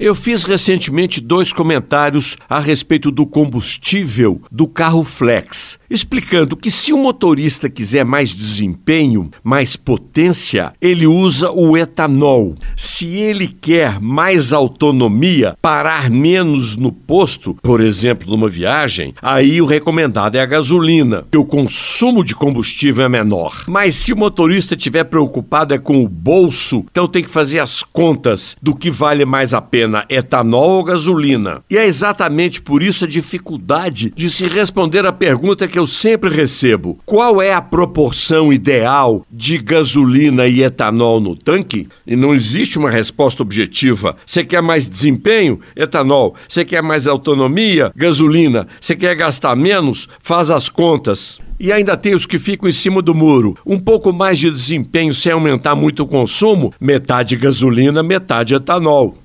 Eu fiz recentemente dois comentários a respeito do combustível do carro flex, explicando que se o motorista quiser mais desempenho, mais potência, ele usa o etanol. Se ele quer mais autonomia, parar menos no posto, por exemplo, numa viagem, aí o recomendado é a gasolina, que o consumo de combustível é menor. Mas se o motorista estiver preocupado é com o bolso, então tem que fazer as contas do que vale mais a pena etanol ou gasolina? E é exatamente por isso a dificuldade de se responder a pergunta que eu sempre recebo: qual é a proporção ideal de gasolina e etanol no tanque? E não existe uma resposta objetiva. Você quer mais desempenho? Etanol. Você quer mais autonomia? Gasolina. Você quer gastar menos? Faz as contas. E ainda tem os que ficam em cima do muro. Um pouco mais de desempenho sem aumentar muito o consumo, metade gasolina, metade etanol.